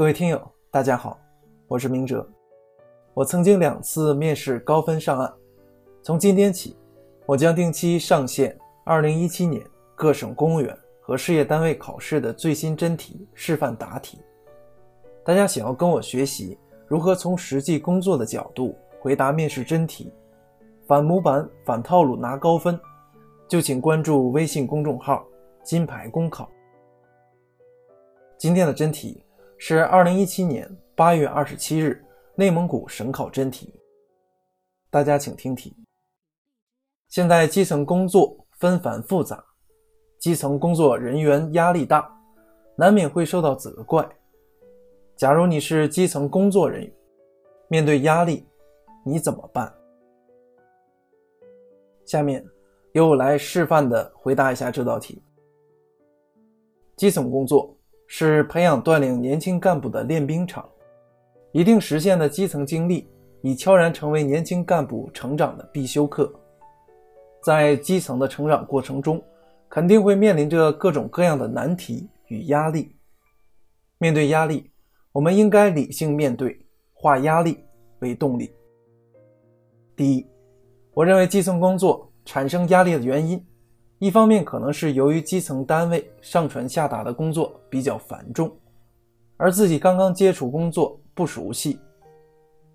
各位听友，大家好，我是明哲。我曾经两次面试高分上岸，从今天起，我将定期上线2017年各省公务员和事业单位考试的最新真题示范答题。大家想要跟我学习如何从实际工作的角度回答面试真题，反模板、反套路拿高分，就请关注微信公众号“金牌公考”。今天的真题是2017年8月27日内蒙古省考真题，大家请听题。现在基层工作纷繁复杂，基层工作人员压力大，难免会受到责怪。假如你是基层工作人员，面对压力，你怎么办？下面由我来示范的回答一下这道题。基层工作。是培养锻炼年轻干部的练兵场，一定实现的基层经历已悄然成为年轻干部成长的必修课。在基层的成长过程中，肯定会面临着各种各样的难题与压力。面对压力，我们应该理性面对，化压力为动力。第一，我认为基层工作产生压力的原因。一方面可能是由于基层单位上传下达的工作比较繁重，而自己刚刚接触工作不熟悉，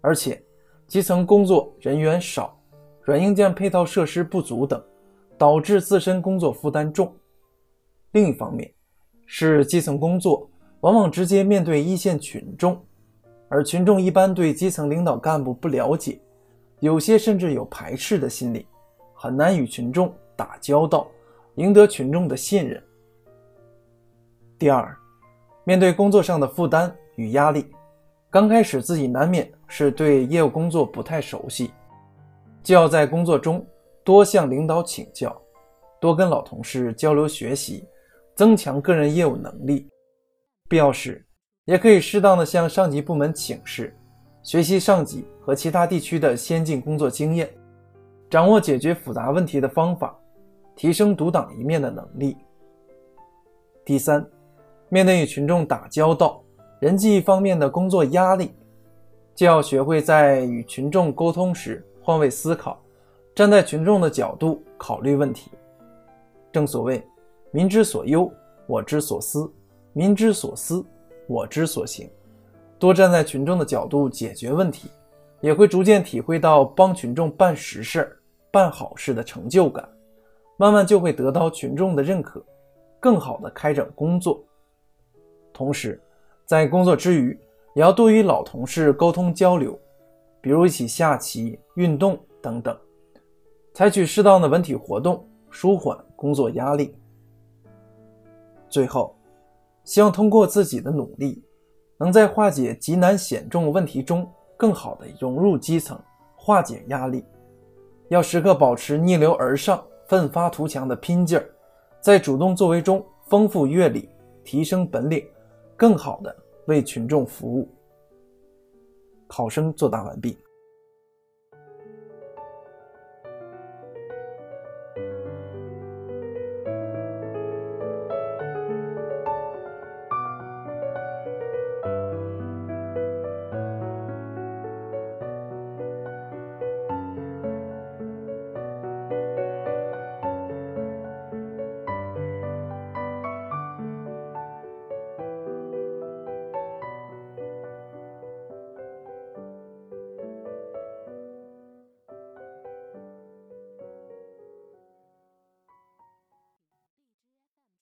而且基层工作人员少，软硬件配套设施不足等，导致自身工作负担重。另一方面，是基层工作往往直接面对一线群众，而群众一般对基层领导干部不了解，有些甚至有排斥的心理，很难与群众打交道。赢得群众的信任。第二，面对工作上的负担与压力，刚开始自己难免是对业务工作不太熟悉，就要在工作中多向领导请教，多跟老同事交流学习，增强个人业务能力。必要时，也可以适当的向上级部门请示，学习上级和其他地区的先进工作经验，掌握解决复杂问题的方法。提升独当一面的能力。第三，面对与群众打交道、人际方面的工作压力，就要学会在与群众沟通时换位思考，站在群众的角度考虑问题。正所谓“民之所忧，我之所思；民之所思，我之所行”。多站在群众的角度解决问题，也会逐渐体会到帮群众办实事、办好事的成就感。慢慢就会得到群众的认可，更好的开展工作。同时，在工作之余，也要多与老同事沟通交流，比如一起下棋、运动等等，采取适当的文体活动，舒缓工作压力。最后，希望通过自己的努力，能在化解极难险重问题中，更好的融入基层，化解压力。要时刻保持逆流而上。奋发图强的拼劲儿，在主动作为中丰富阅历，提升本领，更好的为群众服务。考生作答完毕。